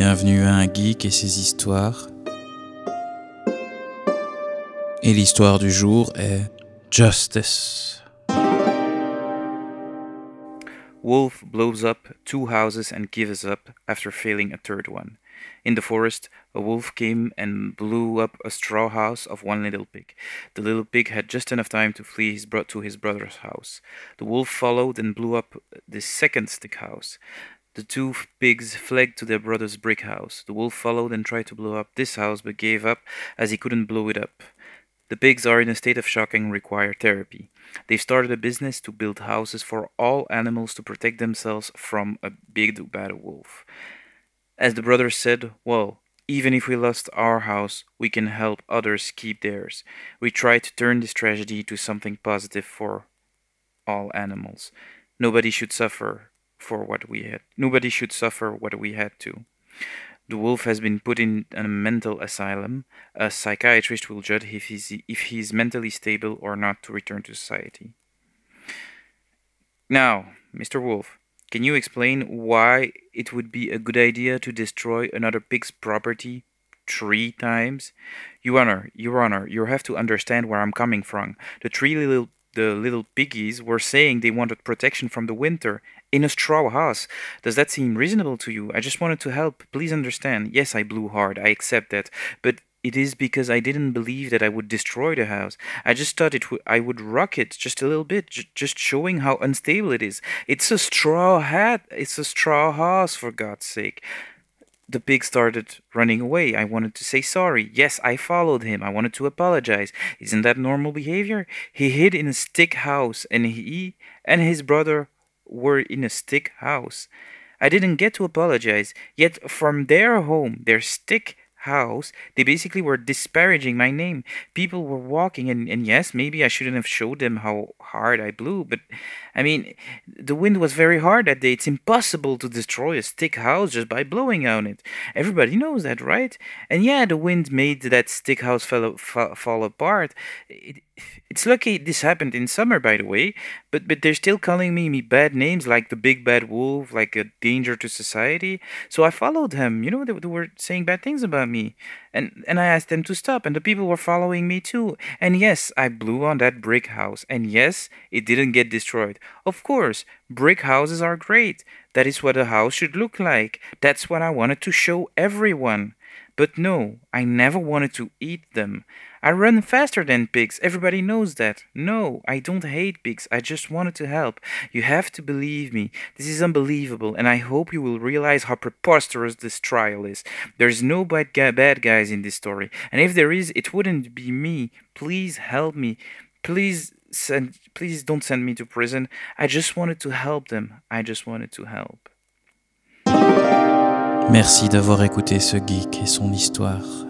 Bienvenue à un geek et ses histoires. Et l'histoire du jour est Justice. Wolf blows up two houses and gives up after failing a third one. In the forest, a wolf came and blew up a straw house of one little pig. The little pig had just enough time to flee his bro- to his brother's house. The wolf followed and blew up the second stick house. The two pigs fled to their brother's brick house. The wolf followed and tried to blow up this house but gave up as he couldn't blow it up. The pigs are in a state of shock and require therapy. They've started a business to build houses for all animals to protect themselves from a big bad wolf. As the brothers said, well, even if we lost our house, we can help others keep theirs. We try to turn this tragedy to something positive for all animals. Nobody should suffer for what we had. Nobody should suffer what we had to. The wolf has been put in a mental asylum. A psychiatrist will judge if he's, if he's mentally stable or not to return to society. Now, Mr. Wolf, can you explain why it would be a good idea to destroy another pig's property three times? Your Honor, Your Honor, you have to understand where I'm coming from. The three little the little piggies were saying they wanted protection from the winter in a straw house. Does that seem reasonable to you? I just wanted to help. Please understand. Yes, I blew hard. I accept that. But it is because I didn't believe that I would destroy the house. I just thought it w- I would rock it just a little bit, j- just showing how unstable it is. It's a straw hat. It's a straw house, for God's sake. The pig started running away. I wanted to say sorry. Yes, I followed him. I wanted to apologize. Isn't that normal behavior? He hid in a stick house, and he and his brother were in a stick house. I didn't get to apologize. Yet from their home, their stick house, they basically were disparaging my name. People were walking, and, and yes, maybe I shouldn't have showed them how hard I blew, but I mean, the wind was very hard that day. It's impossible to destroy a stick house just by blowing on it. Everybody knows that, right? And yeah, the wind made that stick house fall, fall, fall apart. It, it's lucky this happened in summer, by the way, but but they're still calling me, me bad names like the big bad wolf, like a danger to society. So I followed him. You know, they, they were saying bad things about me, and and I asked them to stop, and the people were following me too. And yes, I blew on that brick house, and yes, it didn't get destroyed. Of course, brick houses are great. That is what a house should look like. That's what I wanted to show everyone. But no, I never wanted to eat them. I run faster than pigs. Everybody knows that. No, I don't hate pigs. I just wanted to help. You have to believe me. This is unbelievable, and I hope you will realize how preposterous this trial is. There's no bad, guy, bad guys in this story, and if there is, it wouldn't be me. Please help me. Please send. Please don't send me to prison. I just wanted to help them. I just wanted to help. Merci d'avoir écouté ce geek et son histoire.